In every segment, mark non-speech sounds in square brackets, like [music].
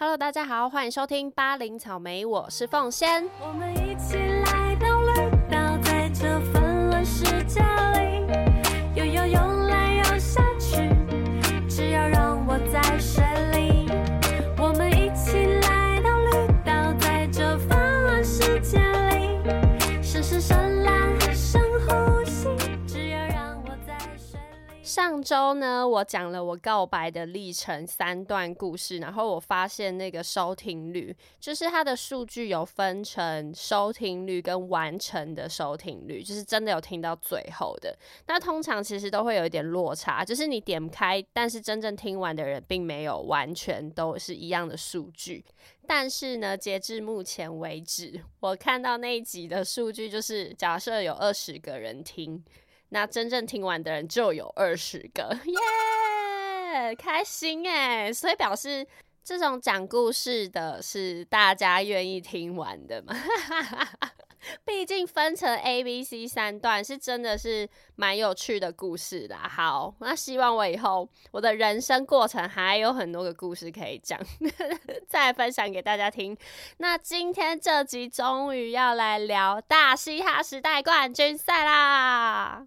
Hello，大家好，欢迎收听巴林草莓，我是凤仙。上周呢，我讲了我告白的历程三段故事，然后我发现那个收听率，就是它的数据有分成收听率跟完成的收听率，就是真的有听到最后的。那通常其实都会有一点落差，就是你点开，但是真正听完的人并没有完全都是一样的数据。但是呢，截至目前为止，我看到那一集的数据，就是假设有二十个人听。那真正听完的人就有二十个，[laughs] 耶，开心哎！所以表示这种讲故事的是大家愿意听完的嘛？[laughs] [laughs] 毕竟分成 A、B、C 三段，是真的是蛮有趣的故事啦。好，那希望我以后我的人生过程还有很多个故事可以讲，[laughs] 再分享给大家听。那今天这集终于要来聊大嘻哈时代冠军赛啦！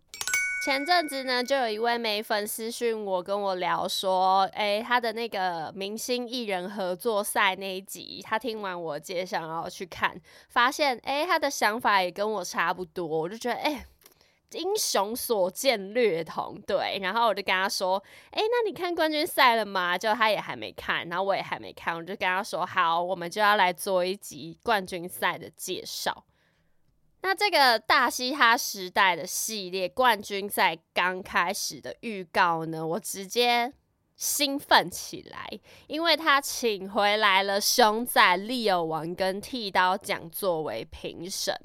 前阵子呢，就有一位美粉私讯我，跟我聊说，诶，他的那个明星艺人合作赛那一集，他听完我介绍，然后去看，发现，诶，他的想法也跟我差不多，我就觉得，诶，英雄所见略同，对，然后我就跟他说，诶，那你看冠军赛了吗？就他也还没看，然后我也还没看，我就跟他说，好，我们就要来做一集冠军赛的介绍。那这个大嘻哈时代的系列冠军赛刚开始的预告呢，我直接兴奋起来，因为他请回来了熊仔、利友王跟剃刀奖作为评审。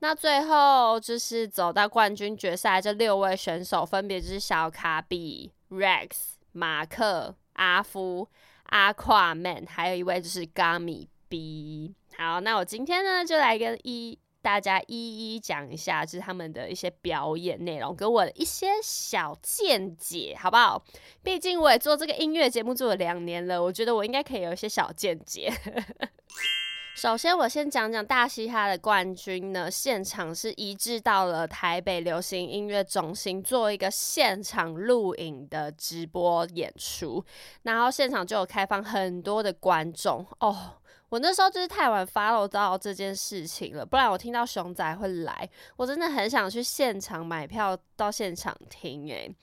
那最后就是走到冠军决赛，这六位选手分别就是小卡比、Rex、马克、阿夫、阿跨 Man，还有一位就是 Gummy B。好，那我今天呢就来跟一。大家一一讲一下，就是他们的一些表演内容，给我的一些小见解，好不好？毕竟我也做这个音乐节目做了两年了，我觉得我应该可以有一些小见解。[laughs] 首先，我先讲讲大嘻哈的冠军呢，现场是移至到了台北流行音乐中心做一个现场录影的直播演出，然后现场就有开放很多的观众哦。我那时候就是太晚 follow 到这件事情了，不然我听到熊仔会来，我真的很想去现场买票到现场听诶。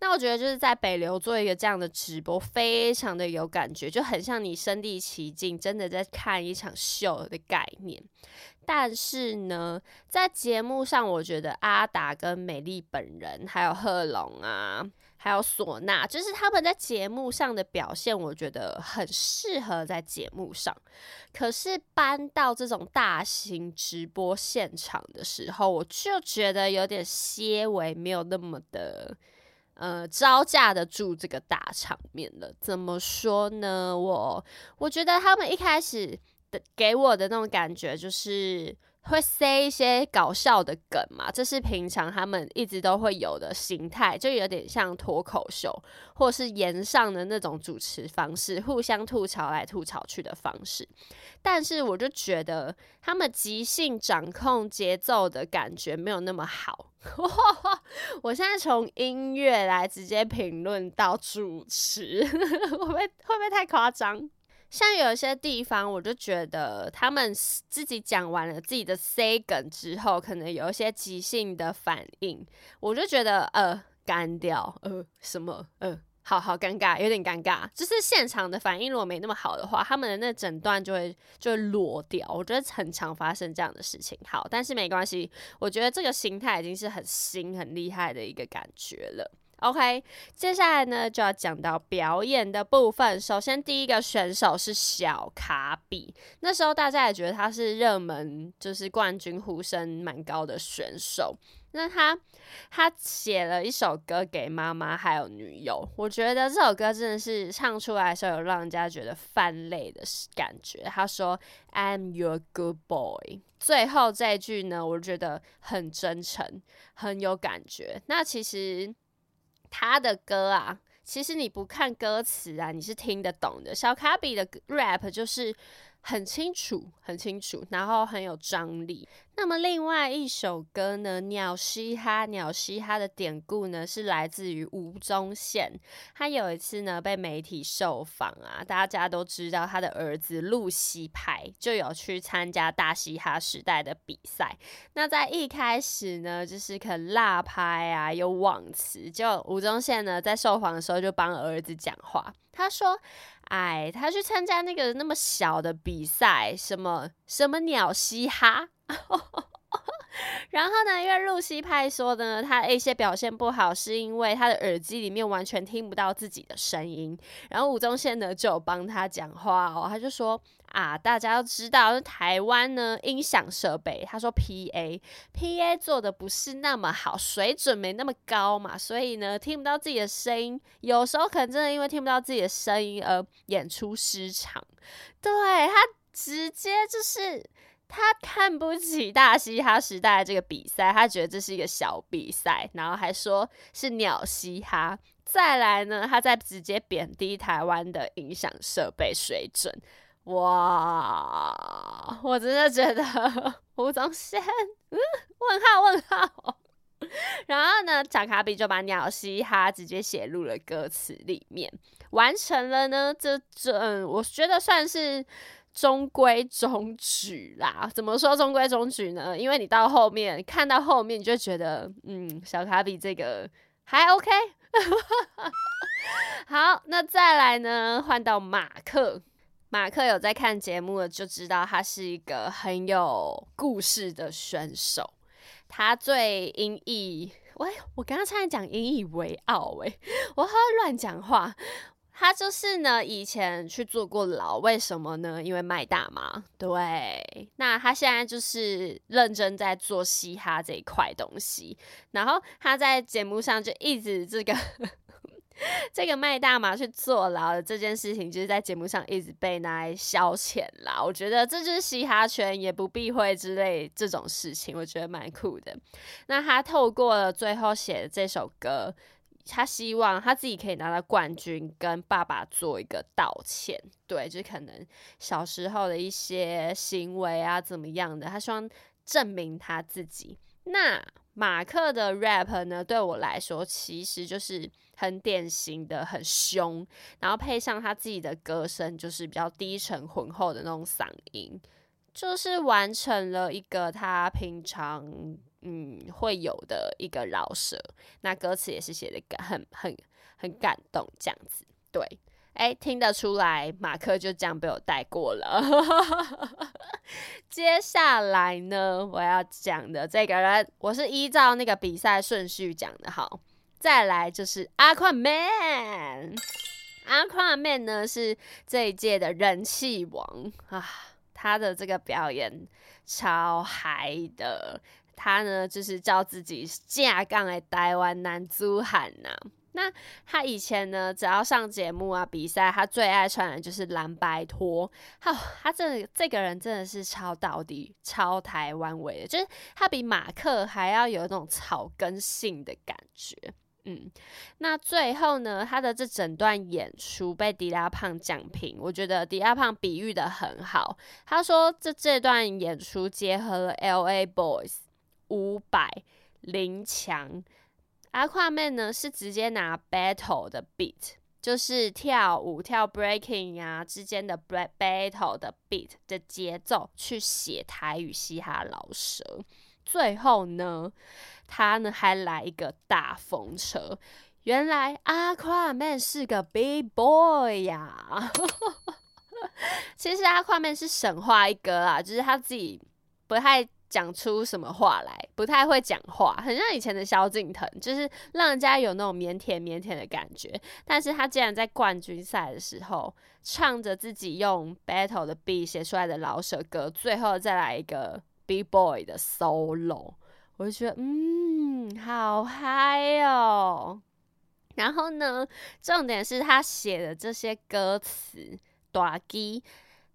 那我觉得就是在北流做一个这样的直播，非常的有感觉，就很像你身临其境，真的在看一场秀的概念。但是呢，在节目上，我觉得阿达跟美丽本人还有贺龙啊。还有唢呐，就是他们在节目上的表现，我觉得很适合在节目上。可是搬到这种大型直播现场的时候，我就觉得有点些微没有那么的呃招架得住这个大场面了。怎么说呢？我我觉得他们一开始的给我的那种感觉就是。会塞一些搞笑的梗嘛？这是平常他们一直都会有的形态，就有点像脱口秀，或是言上的那种主持方式，互相吐槽来吐槽去的方式。但是我就觉得他们即兴掌控节奏的感觉没有那么好。[laughs] 我现在从音乐来直接评论到主持，[laughs] 会不会会不会太夸张？像有一些地方，我就觉得他们自己讲完了自己的 say 梗之后，可能有一些即兴的反应，我就觉得呃干掉呃什么呃好好尴尬，有点尴尬。就是现场的反应如果没那么好的话，他们的那整段就会就会落掉。我觉得很常发生这样的事情。好，但是没关系，我觉得这个形态已经是很新很厉害的一个感觉了。OK，接下来呢就要讲到表演的部分。首先，第一个选手是小卡比。那时候大家也觉得他是热门，就是冠军呼声蛮高的选手。那他他写了一首歌给妈妈还有女友，我觉得这首歌真的是唱出来的时候有让人家觉得泛泪的感觉。他说 "I'm your good boy"，最后这句呢，我觉得很真诚，很有感觉。那其实。他的歌啊，其实你不看歌词啊，你是听得懂的。小卡比的 rap 就是很清楚、很清楚，然后很有张力。那么另外一首歌呢，《鸟嘻哈》，鸟嘻哈的典故呢是来自于吴宗宪。他有一次呢被媒体受访啊，大家都知道他的儿子露西派就有去参加大嘻哈时代的比赛。那在一开始呢，就是可能辣拍啊，有忘词，就吴宗宪呢在受访的时候就帮儿子讲话，他说：“哎，他去参加那个那么小的比赛，什么什么鸟嘻哈。[laughs] ”然后呢，因为露西派说的呢，他一些表现不好，是因为他的耳机里面完全听不到自己的声音。然后吴宗宪呢就帮他讲话哦，他就说啊，大家要知道，台湾呢音响设备，他说 P A P A 做的不是那么好，水准没那么高嘛，所以呢听不到自己的声音，有时候可能真的因为听不到自己的声音而演出失常。对他直接就是。他看不起大嘻哈时代这个比赛，他觉得这是一个小比赛，然后还说是鸟嘻哈。再来呢，他在直接贬低台湾的音响设备水准。哇，我真的觉得 [laughs] 吴宗宪，嗯，问号问号。[laughs] 然后呢，贾卡比就把鸟嘻哈直接写入了歌词里面，完成了呢。这这，我觉得算是。中规中矩啦，怎么说中规中矩呢？因为你到后面看到后面，你就觉得，嗯，小卡比这个还 OK。[laughs] 好，那再来呢，换到马克。马克有在看节目的，就知道他是一个很有故事的选手。他最引以，喂，我刚刚差点讲引以为傲，哎，我好乱讲话。他就是呢，以前去坐过牢，为什么呢？因为卖大麻。对，那他现在就是认真在做嘻哈这一块东西。然后他在节目上就一直这个 [laughs] 这个卖大麻去坐牢的这件事情，就是在节目上一直被拿来消遣啦。我觉得这就是嘻哈圈也不避讳之类这种事情，我觉得蛮酷的。那他透过了最后写的这首歌。他希望他自己可以拿到冠军，跟爸爸做一个道歉。对，就是可能小时候的一些行为啊，怎么样的，他希望证明他自己。那马克的 rap 呢，对我来说其实就是很典型的很凶，然后配上他自己的歌声，就是比较低沉浑厚的那种嗓音，就是完成了一个他平常。嗯，会有的一个饶舌，那歌词也是写的很很很感动，这样子。对，哎，听得出来，马克就这样被我带过了。[laughs] 接下来呢，我要讲的这个人，我是依照那个比赛顺序讲的。好，再来就是阿宽 man，阿宽 man 呢是这一届的人气王啊，他的这个表演超嗨的。他呢，就是叫自己架杠的台湾男子汉呐。那他以前呢，只要上节目啊、比赛，他最爱穿的就是蓝白拖。好，他这这个人真的是超到底、超台湾味的，就是他比马克还要有那种草根性的感觉。嗯，那最后呢，他的这整段演出被迪拉胖讲评，我觉得迪拉胖比喻的很好。他说，这这段演出结合了 L.A. Boys。五百零强，阿夸妹呢是直接拿 battle 的 beat，就是跳舞跳 breaking 啊之间的 battle 的 beat 的节奏去写台语嘻哈老舌。最后呢，他呢还来一个大风车，原来阿夸妹是个 big boy 呀。其实阿夸妹是神话一哥啊，就是他自己不太。讲出什么话来，不太会讲话，很像以前的萧敬腾，就是让人家有那种腼腆腼腆的感觉。但是他竟然在冠军赛的时候，唱着自己用 battle 的 B 写出来的老舍歌，最后再来一个 B boy 的 solo，我就觉得，嗯，好嗨哦。然后呢，重点是他写的这些歌词，短基。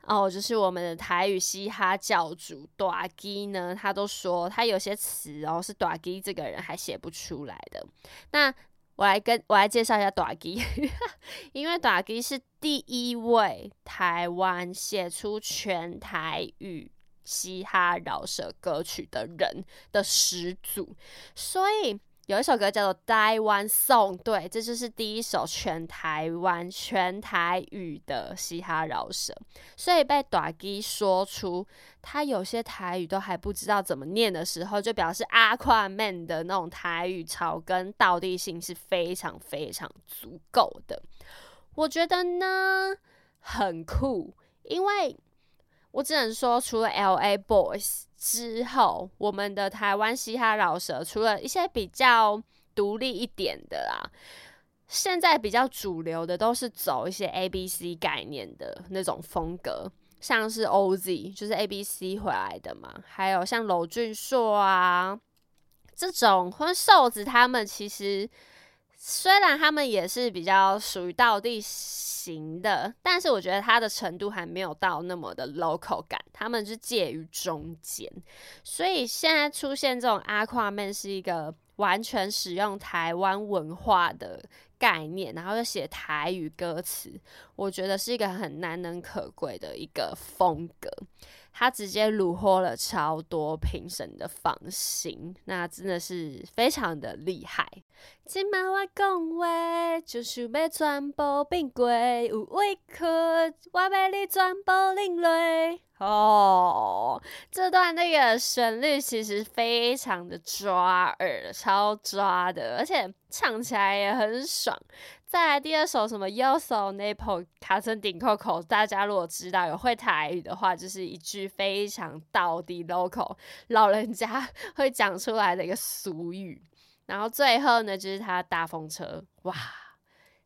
哦，就是我们的台语嘻哈教主短基呢，他都说他有些词哦是短基这个人还写不出来的。那我来跟我来介绍一下短基，[laughs] 因为短基是第一位台湾写出全台语嘻哈饶舌歌曲的人的始祖，所以。有一首歌叫做《台湾颂》，对，这就是第一首全台湾全台语的嘻哈饶舌，所以被短基说出他有些台语都还不知道怎么念的时候，就表示阿夸 man 的那种台语草根道地性是非常非常足够的。我觉得呢很酷，因为我只能说，除了 L A Boys。之后，我们的台湾嘻哈饶舌，除了一些比较独立一点的啦，现在比较主流的都是走一些 A B C 概念的那种风格，像是 O Z，就是 A B C 回来的嘛，还有像娄俊硕啊这种，或瘦子他们，其实虽然他们也是比较属于倒地。型的，但是我觉得它的程度还没有到那么的 local 感，他们是介于中间，所以现在出现这种阿夸面是一个完全使用台湾文化的概念，然后又写台语歌词，我觉得是一个很难能可贵的一个风格。他直接虏获了超多评审的芳心，那真的是非常的厉害。今晚我讲话，就是要全部变过，有委屈，我要你全部领略。哦，这段那个旋律其实非常的抓耳，超抓的，而且唱起来也很爽。再来第二首什么 Yoso Naple 卡森顶扣扣，大家如果知道有会台语的话，就是一句非常道地 local 老人家 [laughs] 会讲出来的一个俗语。然后最后呢，就是他大风车，哇，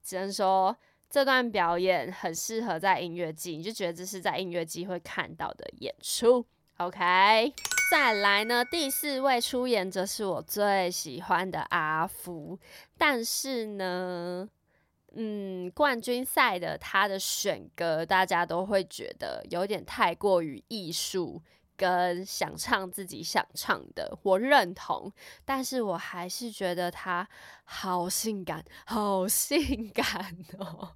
只能说这段表演很适合在音乐季，你就觉得这是在音乐季会看到的演出。OK，再来呢，第四位出演者是我最喜欢的阿福，但是呢。嗯，冠军赛的他的选歌，大家都会觉得有点太过于艺术，跟想唱自己想唱的，我认同。但是我还是觉得他好性感，好性感哦。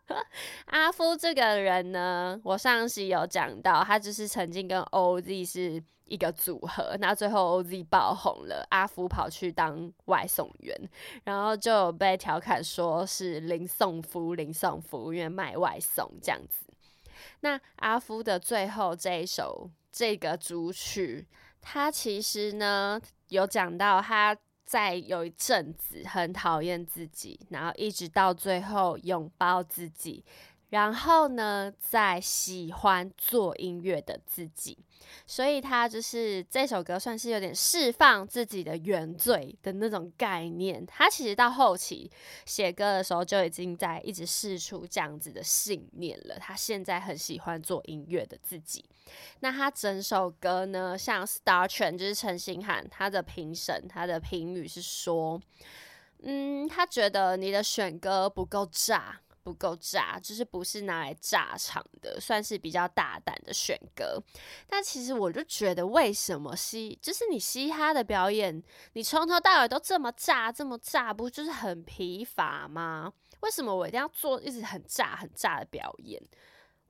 [laughs] 阿夫这个人呢，我上期有讲到，他就是曾经跟 OZ 是。一个组合，那最后 OZ 爆红了，阿福跑去当外送员，然后就被调侃说是零送夫，零送夫，因为卖外送这样子。那阿夫的最后这一首这个主曲，他其实呢有讲到他在有一阵子很讨厌自己，然后一直到最后拥抱自己。然后呢，再喜欢做音乐的自己，所以他就是这首歌算是有点释放自己的原罪的那种概念。他其实到后期写歌的时候就已经在一直试出这样子的信念了。他现在很喜欢做音乐的自己。那他整首歌呢，像 Star Trend 就是陈星汉他的评审，他的评语是说，嗯，他觉得你的选歌不够炸。不够炸，就是不是拿来炸场的，算是比较大胆的选歌。但其实我就觉得，为什么嘻，就是你嘻哈的表演，你从头到尾都这么炸，这么炸，不就是很疲乏吗？为什么我一定要做一直很炸、很炸的表演？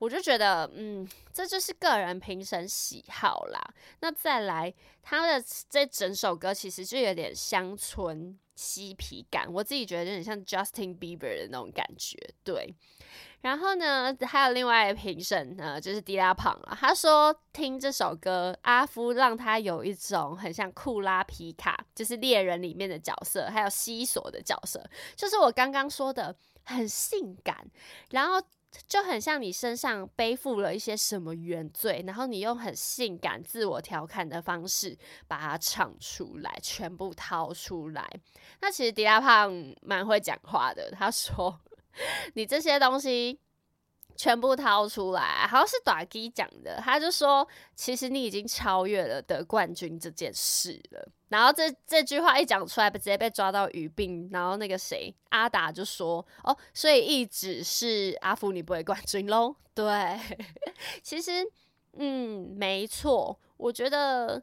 我就觉得，嗯，这就是个人评审喜好啦。那再来，他的这整首歌其实就有点乡村。嬉皮感，我自己觉得有点像 Justin Bieber 的那种感觉，对。然后呢，还有另外一个评审呢，就是迪拉胖了。他说听这首歌，阿夫让他有一种很像库拉皮卡，就是猎人里面的角色，还有西索的角色，就是我刚刚说的很性感，然后。就很像你身上背负了一些什么原罪，然后你用很性感、自我调侃的方式把它唱出来，全部掏出来。那其实迪亚胖蛮会讲话的，他说：[laughs] “你这些东西。”全部掏出来，好像是短基讲的，他就说，其实你已经超越了得冠军这件事了。然后这这句话一讲出来，直接被抓到语病。然后那个谁阿达就说，哦，所以一直是阿福你不会冠军喽？对，[laughs] 其实，嗯，没错，我觉得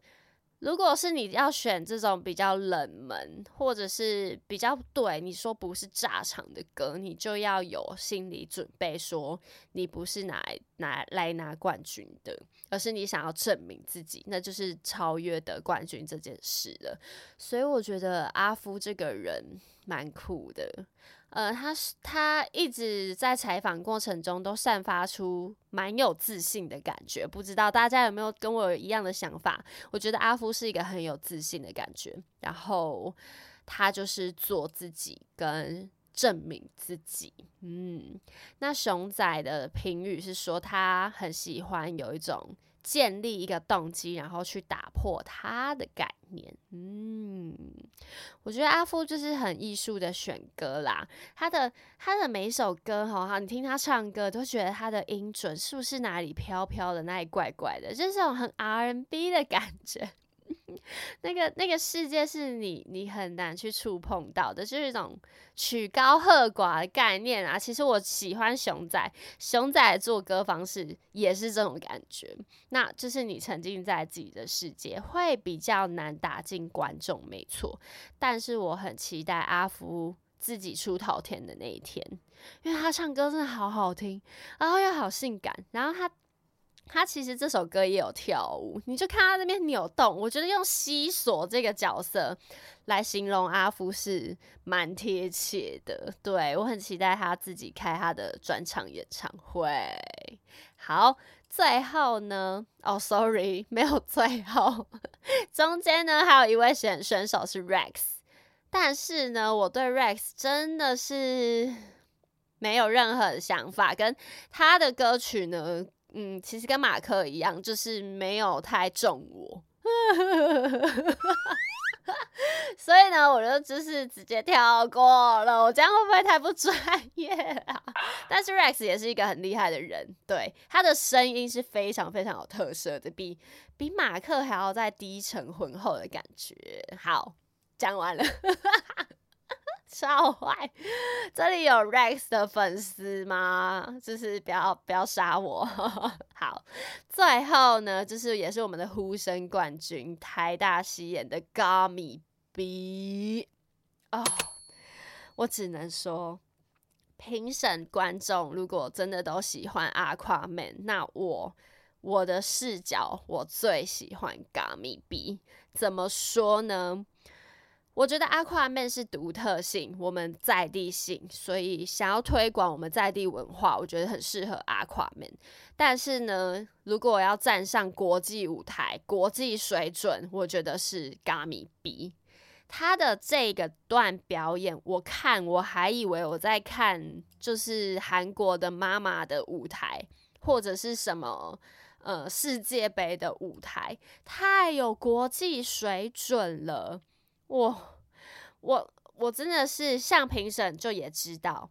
如果是你要选这种比较冷门，或者是比较对你说不是炸场的歌，你就要有心理准备，说你不是拿拿来拿冠军的，而是你想要证明自己，那就是超越得冠军这件事了。所以我觉得阿夫这个人蛮酷的。呃，他是他一直在采访过程中都散发出蛮有自信的感觉，不知道大家有没有跟我一样的想法？我觉得阿夫是一个很有自信的感觉，然后他就是做自己跟证明自己。嗯，那熊仔的评语是说他很喜欢有一种。建立一个动机，然后去打破他的概念。嗯，我觉得阿夫就是很艺术的选歌啦。他的他的每一首歌，哈，你听他唱歌，都觉得他的音准是不是哪里飘飘的，哪里怪怪的，就是这种很 R&B 的感觉。[laughs] 那个那个世界是你你很难去触碰到的，就是一种曲高和寡的概念啊。其实我喜欢熊仔，熊仔做歌方式也是这种感觉。那就是你沉浸在自己的世界，会比较难打进观众，没错。但是我很期待阿福自己出头天的那一天，因为他唱歌真的好好听，然后又好性感，然后他。他其实这首歌也有跳舞，你就看他那边扭动，我觉得用西索这个角色来形容阿夫是蛮贴切的。对我很期待他自己开他的专场演唱会。好，最后呢，哦，sorry，没有最后，中间呢还有一位选选手是 Rex，但是呢，我对 Rex 真的是没有任何的想法，跟他的歌曲呢。嗯，其实跟马克一样，就是没有太中我，[laughs] 所以呢，我就就是直接跳过了。我这样会不会太不专业啊？[laughs] 但是 Rex 也是一个很厉害的人，对他的声音是非常非常有特色的，比比马克还要再低沉浑厚的感觉。好，讲完了。超坏！这里有 Rex 的粉丝吗？就是不要不要杀我。[laughs] 好，最后呢，就是也是我们的呼声冠军台大西演的 Gummy B 哦，我只能说，评审观众如果真的都喜欢 Aquaman，那我我的视角我最喜欢 Gummy B。怎么说呢？我觉得阿夸面是独特性，我们在地性，所以想要推广我们在地文化，我觉得很适合阿夸面。但是呢，如果要站上国际舞台、国际水准，我觉得是 Gami B。他的这个段表演，我看我还以为我在看就是韩国的妈妈的舞台，或者是什么呃世界杯的舞台，太有国际水准了。我我我真的是像评审就也知道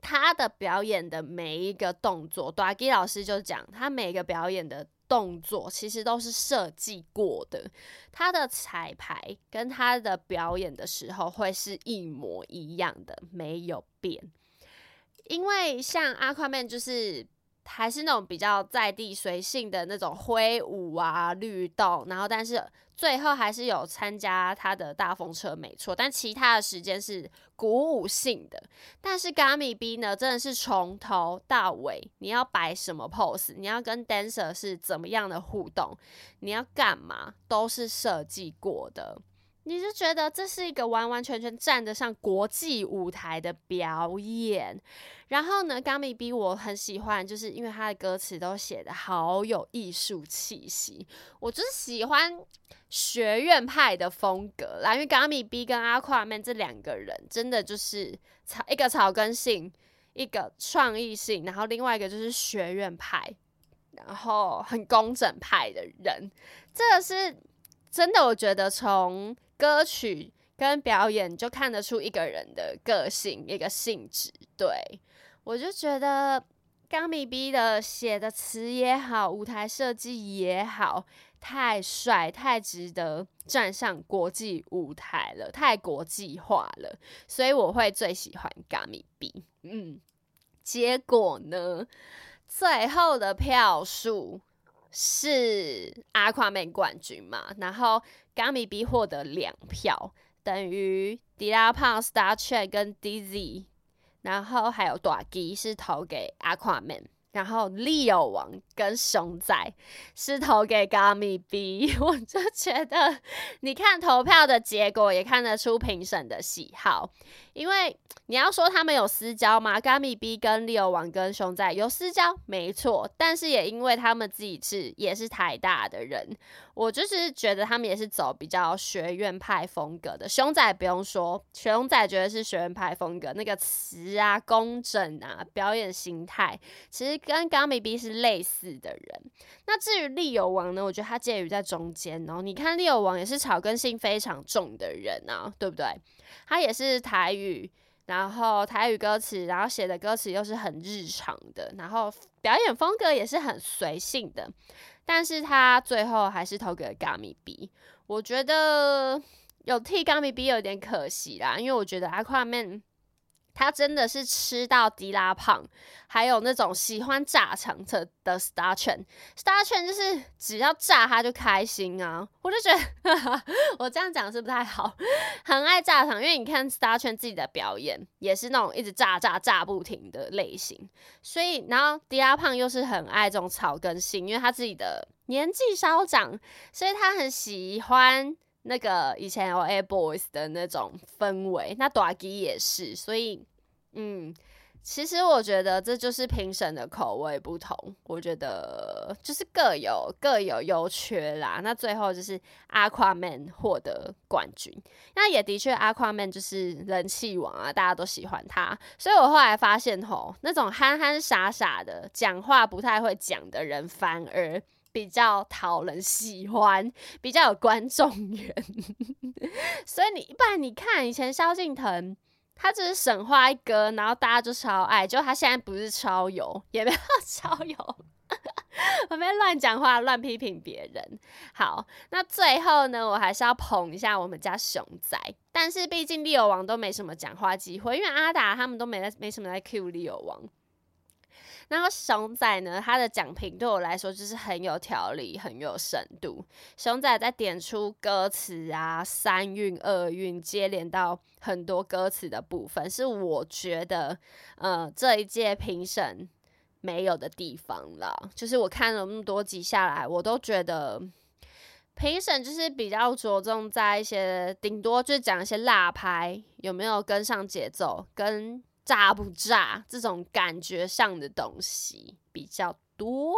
他的表演的每一个动作 d a g 老师就讲他每个表演的动作其实都是设计过的，他的彩排跟他的表演的时候会是一模一样的，没有变。因为像阿夸曼就是还是那种比较在地随性的那种挥舞啊律动，然后但是。最后还是有参加他的大风车，没错，但其他的时间是鼓舞性的。但是 Gummy B 呢，真的是从头到尾，你要摆什么 pose，你要跟 dancer 是怎么样的互动，你要干嘛，都是设计过的。你是觉得这是一个完完全全站得上国际舞台的表演。然后呢，Gummy B 我很喜欢，就是因为他的歌词都写的好有艺术气息。我就是喜欢学院派的风格啦，因为 Gummy B 跟阿夸曼这两个人真的就是草一个草根性，一个创意性，然后另外一个就是学院派，然后很工整派的人。这个是真的，我觉得从歌曲跟表演就看得出一个人的个性，一个性质。对我就觉得 Gummy B 的写的词也好，舞台设计也好，太帅，太值得站上国际舞台了，太国际化了，所以我会最喜欢 Gummy B。嗯，结果呢，最后的票数。是阿夸妹冠军嘛，然后 Gummy B 获得两票，等于迪拉胖、Star Trek 跟 DZ，然后还有短 G 是投给阿夸妹。然后 Leo 王跟熊仔是投给 Gummy [laughs] B，我就觉得你看投票的结果也看得出评审的喜好，因为你要说他们有私交吗？Gummy B 跟 Leo 王跟熊仔有私交，没错，但是也因为他们自己是也是台大的人，我就是觉得他们也是走比较学院派风格的。熊仔不用说，熊仔觉得是学院派风格，那个词啊、工整啊、表演形态，其实。跟 Gummy B 是类似的人，那至于利友王呢？我觉得他介于在中间哦。你看利友王也是草根性非常重的人啊，对不对？他也是台语，然后台语歌词，然后写的歌词又是很日常的，然后表演风格也是很随性的。但是他最后还是投给了 Gummy B，我觉得有替 Gummy B 有点可惜啦，因为我觉得 Aquaman。他真的是吃到迪拉胖，还有那种喜欢炸场的的 Star 圈，Star 圈就是只要炸他就开心啊！我就觉得 [laughs] 我这样讲是不太好，很爱炸场，因为你看 Star 圈自己的表演也是那种一直炸炸炸不停的类型，所以然后迪拉胖又是很爱这种草根性，因为他自己的年纪稍长，所以他很喜欢。那个以前有 A Boys 的那种氛围，那 d a g 也是，所以，嗯，其实我觉得这就是评审的口味不同，我觉得就是各有各有优缺啦。那最后就是 Aquaman 获得冠军，那也的确 Aquaman 就是人气王啊，大家都喜欢他。所以我后来发现吼，那种憨憨傻傻的讲话不太会讲的人，反而。比较讨人喜欢，比较有观众缘，[laughs] 所以你一般你看以前萧敬腾，他只是神话一哥，然后大家就超爱，就他现在不是超有，也没有超有，[laughs] 我没乱讲话，乱批评别人。好，那最后呢，我还是要捧一下我们家熊仔，但是毕竟利友王都没什么讲话机会，因为阿达他们都没在没什么在 Q 利友王。然后熊仔呢，他的讲评对我来说就是很有条理、很有深度。熊仔在点出歌词啊、三韵、二韵接连到很多歌词的部分，是我觉得呃这一届评审没有的地方了。就是我看了那么多集下来，我都觉得评审就是比较着重在一些顶多就讲一些辣拍有没有跟上节奏跟。炸不炸？这种感觉上的东西比较多。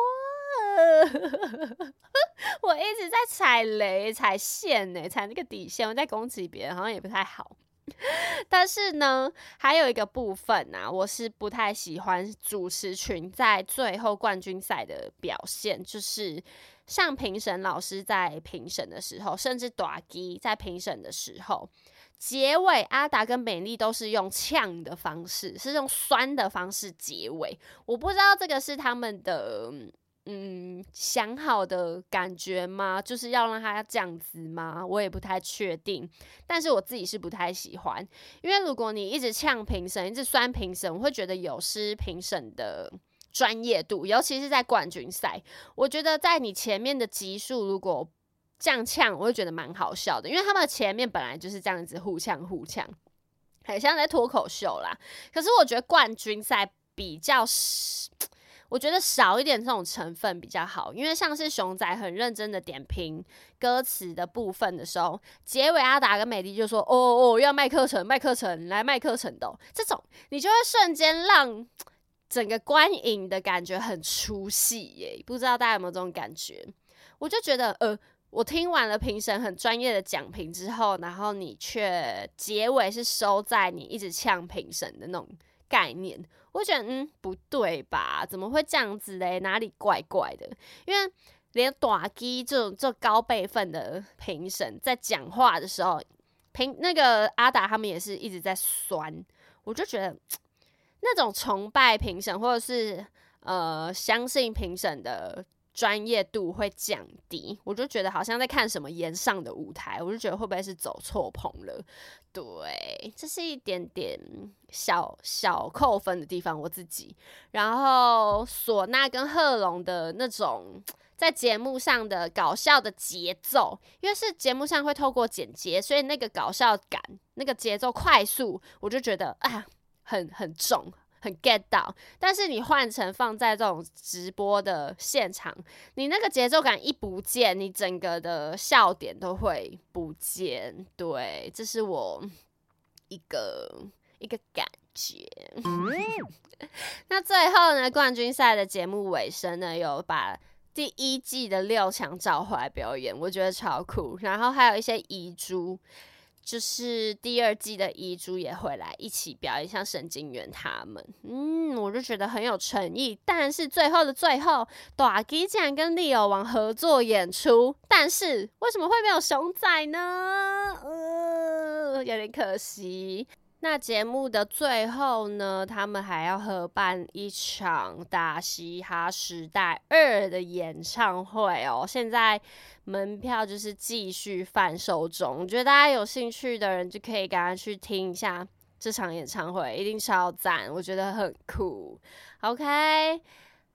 [laughs] 我一直在踩雷、踩线呢，踩那个底线。我在攻击别人，好像也不太好。但是呢，还有一个部分啊，我是不太喜欢主持群在最后冠军赛的表现，就是像评审老师在评审的时候，甚至短基在评审的时候。结尾，阿达跟美丽都是用呛的方式，是用酸的方式结尾。我不知道这个是他们的嗯想好的感觉吗？就是要让他这样子吗？我也不太确定。但是我自己是不太喜欢，因为如果你一直呛评审，一直酸评审，我会觉得有失评审的专业度，尤其是在冠军赛。我觉得在你前面的集数，如果这样呛，我会觉得蛮好笑的，因为他们前面本来就是这样子互呛互呛，很像在脱口秀啦。可是我觉得冠军赛比较，我觉得少一点这种成分比较好，因为像是熊仔很认真的点评歌词的部分的时候，结尾阿达跟美丽就说：“哦哦，要卖课程，卖课程，来卖课程的。”这种你就会瞬间让整个观影的感觉很出戏耶。不知道大家有没有这种感觉？我就觉得呃。我听完了评审很专业的讲评之后，然后你却结尾是收在你一直呛评审的那种概念，我觉得嗯不对吧？怎么会这样子嘞？哪里怪怪的？因为连短基这种这高辈分的评审在讲话的时候，评那个阿达他们也是一直在酸，我就觉得那种崇拜评审或者是呃相信评审的。专业度会降低，我就觉得好像在看什么岩上的舞台，我就觉得会不会是走错棚了？对，这是一点点小小扣分的地方，我自己。然后唢呐跟贺龙的那种。在节目上的搞笑的节奏，因为是节目上会透过剪接，所以那个搞笑感、那个节奏快速，我就觉得啊，很很重。很 get 到，但是你换成放在这种直播的现场，你那个节奏感一不见，你整个的笑点都会不见。对，这是我一个一个感觉。[laughs] 那最后呢，冠军赛的节目尾声呢，有把第一季的六强找回来表演，我觉得超酷。然后还有一些遗珠。就是第二季的遗珠也会来一起表演，像神经元他们，嗯，我就觉得很有诚意。但是最后的最后，大吉竟然跟利友王合作演出，但是为什么会没有熊仔呢？呃，有点可惜。那节目的最后呢，他们还要合办一场《大嘻哈时代二》的演唱会哦。现在门票就是继续贩售中，我觉得大家有兴趣的人就可以赶快去听一下这场演唱会，一定超赞，我觉得很酷。OK，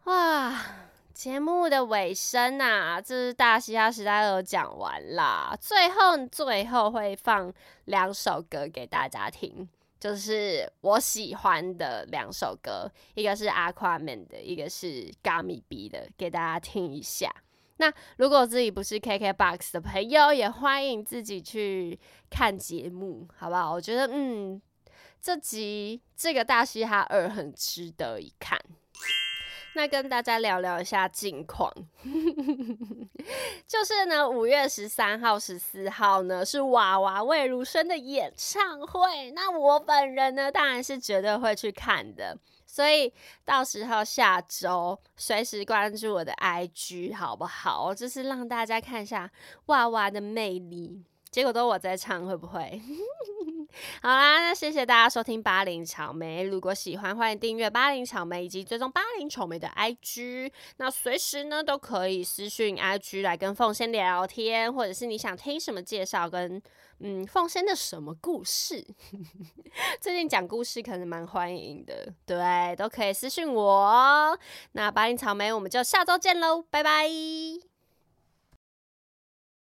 哇，节目的尾声啊，这是《大嘻哈时代二》讲完啦，最后最后会放两首歌给大家听。就是我喜欢的两首歌，一个是 Aquaman 的，一个是 Gummy B 的，给大家听一下。那如果自己不是 KKBOX 的朋友，也欢迎自己去看节目，好不好？我觉得，嗯，这集这个大嘻哈二很值得一看。那跟大家聊聊一下近况，[laughs] 就是呢，五月十三号、十四号呢是娃娃魏如萱的演唱会，那我本人呢当然是绝对会去看的，所以到时候下周随时关注我的 IG 好不好？就是让大家看一下娃娃的魅力。结果都我在唱，会不会？[laughs] 好啦，那谢谢大家收听八零草莓。如果喜欢，欢迎订阅八零草莓以及追踪八零草莓的 IG。那随时呢都可以私讯 IG 来跟凤仙聊天，或者是你想听什么介绍，跟嗯凤仙的什么故事，[laughs] 最近讲故事可能蛮欢迎的，对，都可以私讯我。那八零草莓，我们就下周见喽，拜拜。